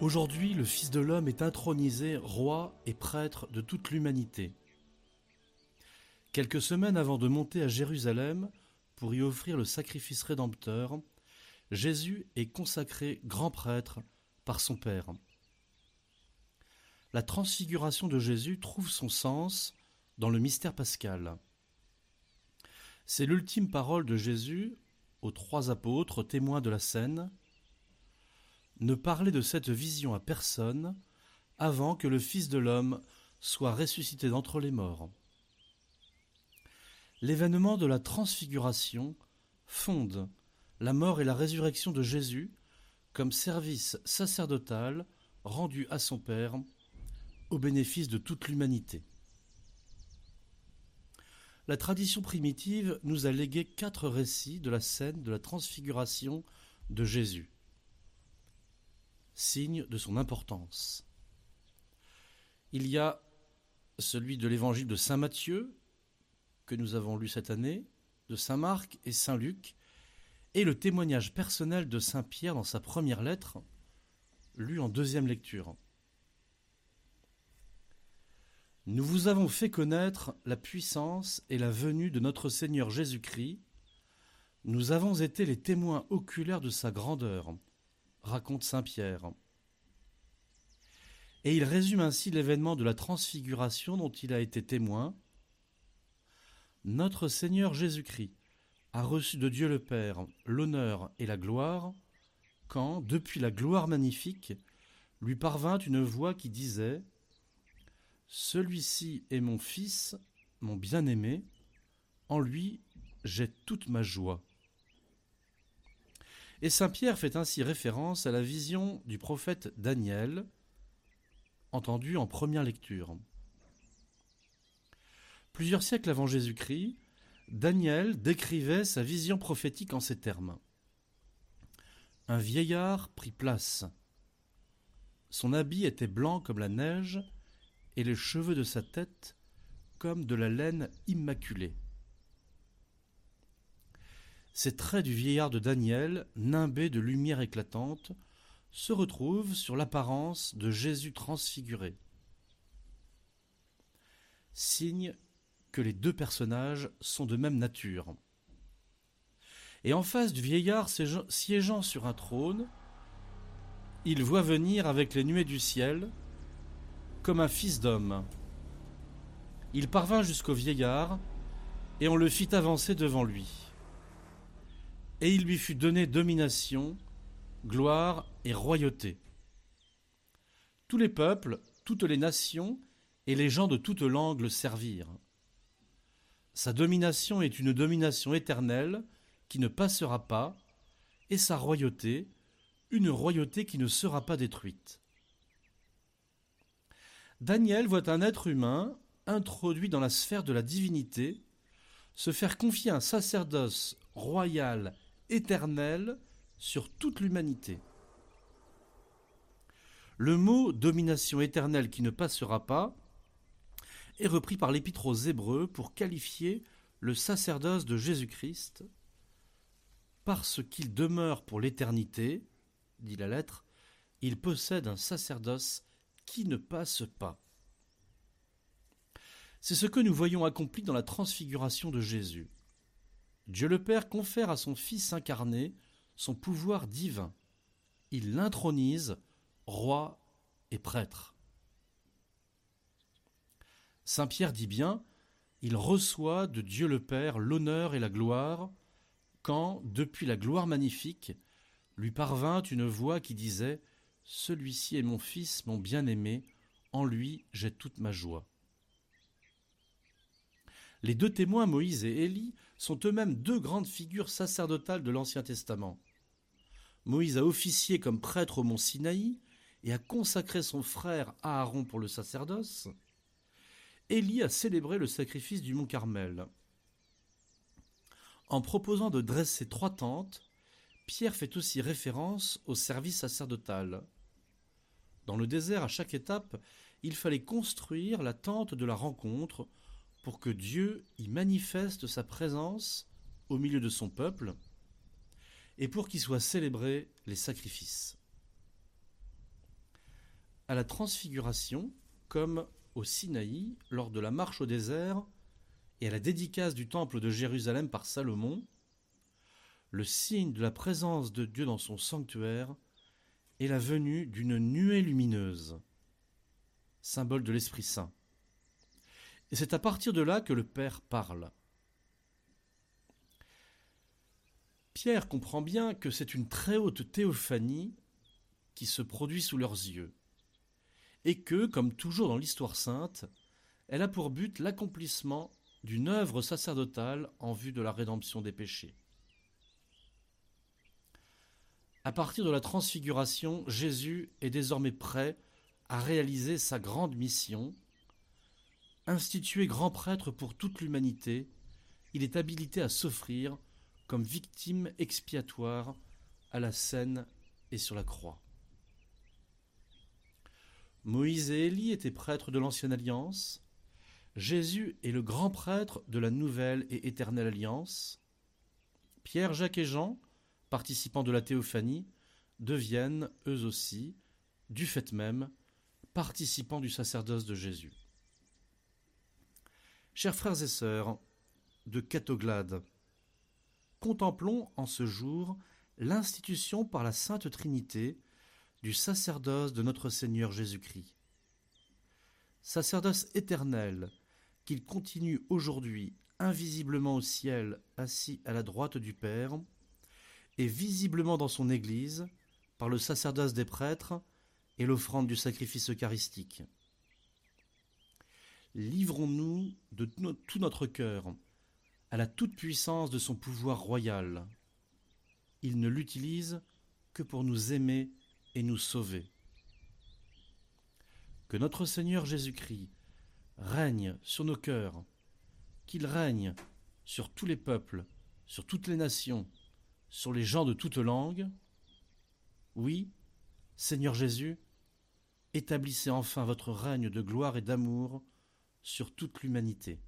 Aujourd'hui, le Fils de l'homme est intronisé roi et prêtre de toute l'humanité. Quelques semaines avant de monter à Jérusalem pour y offrir le sacrifice rédempteur, Jésus est consacré grand prêtre par son Père. La transfiguration de Jésus trouve son sens dans le mystère pascal. C'est l'ultime parole de Jésus aux trois apôtres témoins de la scène, ne parlez de cette vision à personne avant que le Fils de l'homme soit ressuscité d'entre les morts. L'événement de la transfiguration fonde la mort et la résurrection de Jésus comme service sacerdotal rendu à son Père au bénéfice de toute l'humanité. La tradition primitive nous a légué quatre récits de la scène de la transfiguration de Jésus de son importance. Il y a celui de l'évangile de Saint Matthieu, que nous avons lu cette année, de Saint Marc et Saint Luc, et le témoignage personnel de Saint Pierre dans sa première lettre, lu en deuxième lecture. Nous vous avons fait connaître la puissance et la venue de notre Seigneur Jésus-Christ. Nous avons été les témoins oculaires de sa grandeur raconte Saint Pierre. Et il résume ainsi l'événement de la transfiguration dont il a été témoin. Notre Seigneur Jésus-Christ a reçu de Dieu le Père l'honneur et la gloire quand, depuis la gloire magnifique, lui parvint une voix qui disait Celui-ci est mon Fils, mon bien-aimé, en lui j'ai toute ma joie. Et Saint Pierre fait ainsi référence à la vision du prophète Daniel, entendue en première lecture. Plusieurs siècles avant Jésus-Christ, Daniel décrivait sa vision prophétique en ces termes. Un vieillard prit place. Son habit était blanc comme la neige, et les cheveux de sa tête comme de la laine immaculée. Ces traits du vieillard de Daniel, nimbés de lumière éclatante, se retrouvent sur l'apparence de Jésus transfiguré. Signe que les deux personnages sont de même nature. Et en face du vieillard siégeant sur un trône, il voit venir avec les nuées du ciel comme un fils d'homme. Il parvint jusqu'au vieillard, et on le fit avancer devant lui et il lui fut donné domination, gloire et royauté. Tous les peuples, toutes les nations et les gens de toutes langues le servirent. Sa domination est une domination éternelle qui ne passera pas, et sa royauté, une royauté qui ne sera pas détruite. Daniel voit un être humain introduit dans la sphère de la divinité se faire confier un sacerdoce royal éternel sur toute l'humanité. Le mot domination éternelle qui ne passera pas est repris par l'Épître aux Hébreux pour qualifier le sacerdoce de Jésus-Christ parce qu'il demeure pour l'éternité, dit la lettre, il possède un sacerdoce qui ne passe pas. C'est ce que nous voyons accompli dans la transfiguration de Jésus. Dieu le Père confère à son Fils incarné son pouvoir divin. Il l'intronise roi et prêtre. Saint Pierre dit bien, il reçoit de Dieu le Père l'honneur et la gloire, quand, depuis la gloire magnifique, lui parvint une voix qui disait Celui-ci est mon Fils, mon bien-aimé, en lui j'ai toute ma joie. Les deux témoins, Moïse et Élie, sont eux-mêmes deux grandes figures sacerdotales de l'Ancien Testament. Moïse a officié comme prêtre au mont Sinaï et a consacré son frère Aaron pour le sacerdoce. Élie a célébré le sacrifice du mont Carmel. En proposant de dresser trois tentes, Pierre fait aussi référence au service sacerdotal. Dans le désert, à chaque étape, il fallait construire la tente de la rencontre pour que Dieu y manifeste sa présence au milieu de son peuple et pour qu'y soient célébrés les sacrifices. à la transfiguration, comme au Sinaï, lors de la marche au désert, et à la dédicace du temple de Jérusalem par Salomon, le signe de la présence de Dieu dans son sanctuaire est la venue d'une nuée lumineuse, symbole de l'Esprit Saint. Et c'est à partir de là que le Père parle. Pierre comprend bien que c'est une très haute théophanie qui se produit sous leurs yeux, et que, comme toujours dans l'histoire sainte, elle a pour but l'accomplissement d'une œuvre sacerdotale en vue de la rédemption des péchés. À partir de la transfiguration, Jésus est désormais prêt à réaliser sa grande mission. Institué grand prêtre pour toute l'humanité, il est habilité à s'offrir comme victime expiatoire à la scène et sur la croix. Moïse et Élie étaient prêtres de l'Ancienne Alliance. Jésus est le grand prêtre de la Nouvelle et Éternelle Alliance. Pierre, Jacques et Jean, participants de la théophanie, deviennent, eux aussi, du fait même, participants du sacerdoce de Jésus. Chers frères et sœurs de Catoglade, contemplons en ce jour l'institution par la Sainte Trinité du sacerdoce de notre Seigneur Jésus-Christ. Sacerdoce éternel qu'il continue aujourd'hui invisiblement au ciel assis à la droite du Père et visiblement dans son Église par le sacerdoce des prêtres et l'offrande du sacrifice eucharistique. Livrons-nous de tout notre cœur à la toute-puissance de son pouvoir royal. Il ne l'utilise que pour nous aimer et nous sauver. Que notre Seigneur Jésus-Christ règne sur nos cœurs, qu'il règne sur tous les peuples, sur toutes les nations, sur les gens de toutes langues. Oui, Seigneur Jésus, établissez enfin votre règne de gloire et d'amour sur toute l'humanité.